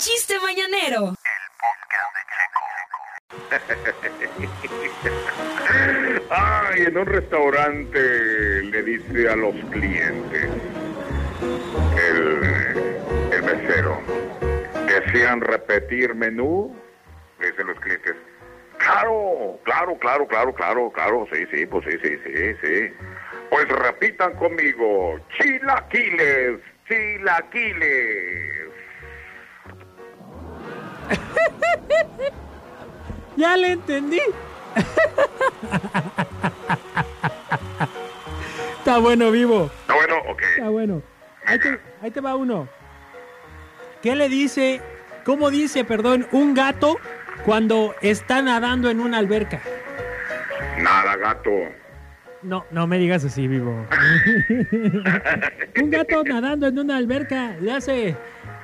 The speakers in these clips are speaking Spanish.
chiste mañanero. Ay, en un restaurante le dice a los clientes, el, el mesero, ¿desean repetir menú? Le dicen los clientes, claro, claro, claro, claro, claro, claro, sí, sí, pues sí, sí, sí, sí. Pues repitan conmigo, chilaquiles, chilaquiles. Ya le entendí. Está bueno, vivo. ¿Está bueno? Ok. Está bueno. Ahí te, ahí te va uno. ¿Qué le dice, cómo dice, perdón, un gato cuando está nadando en una alberca? Nada, gato. No, no me digas así, vivo. un gato nadando en una alberca le hace...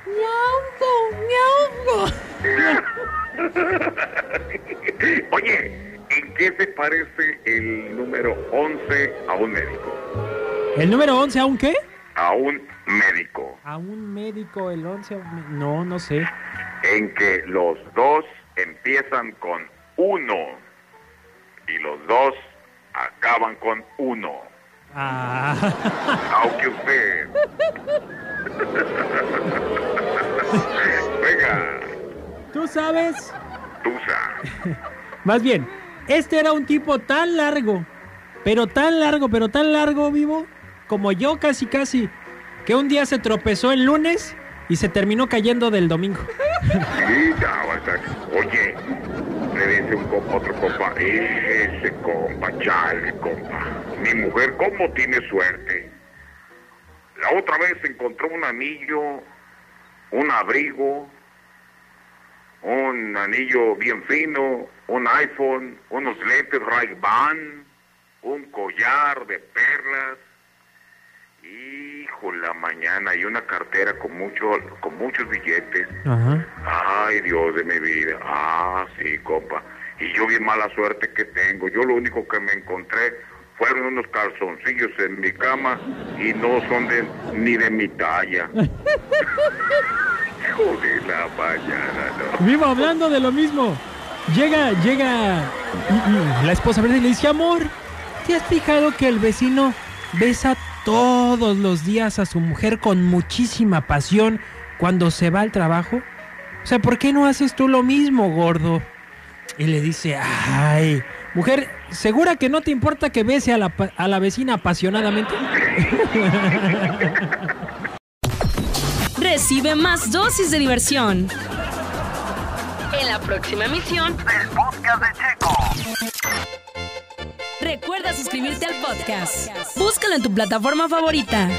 ¡Miauco! ¡Miauco! Oye, ¿en qué se parece el número 11 a un médico? ¿El número 11 a un qué? A un médico. A un médico, el 11 a un mé- No, no sé. En que los dos empiezan con uno y los dos acaban con uno. Ah, Aunque usted. Venga, ¿Tú sabes? Tusa. Más bien, este era un tipo tan largo, pero tan largo, pero tan largo, vivo, como yo casi casi, que un día se tropezó el lunes y se terminó cayendo del domingo. Sí, estar. Oye, le dice un compa otro compa, ese compa, chale, compa. Mi mujer, ¿cómo tiene suerte? La otra vez encontró un anillo, un abrigo, un anillo bien fino, un iPhone, unos lentes Ray-Ban, un collar de perlas. Hijo la mañana y una cartera con mucho, con muchos billetes. Ajá. Ay, Dios de mi vida. Ah, sí, compa. Y yo bien mala suerte que tengo. Yo lo único que me encontré fueron unos calzoncillos en mi cama y no son de ni de mi talla. Hijo de la mañana, no. Vivo hablando de lo mismo. Llega, llega la esposa verde y le dice, amor, ¿te has fijado que el vecino besa todos los días a su mujer con muchísima pasión cuando se va al trabajo? O sea, ¿por qué no haces tú lo mismo, gordo? Y le dice, ay, mujer, ¿segura que no te importa que bese a la, a la vecina apasionadamente? Recibe más dosis de diversión. En la próxima emisión del podcast de Checo. Recuerda suscribirte al podcast. Búscalo en tu plataforma favorita.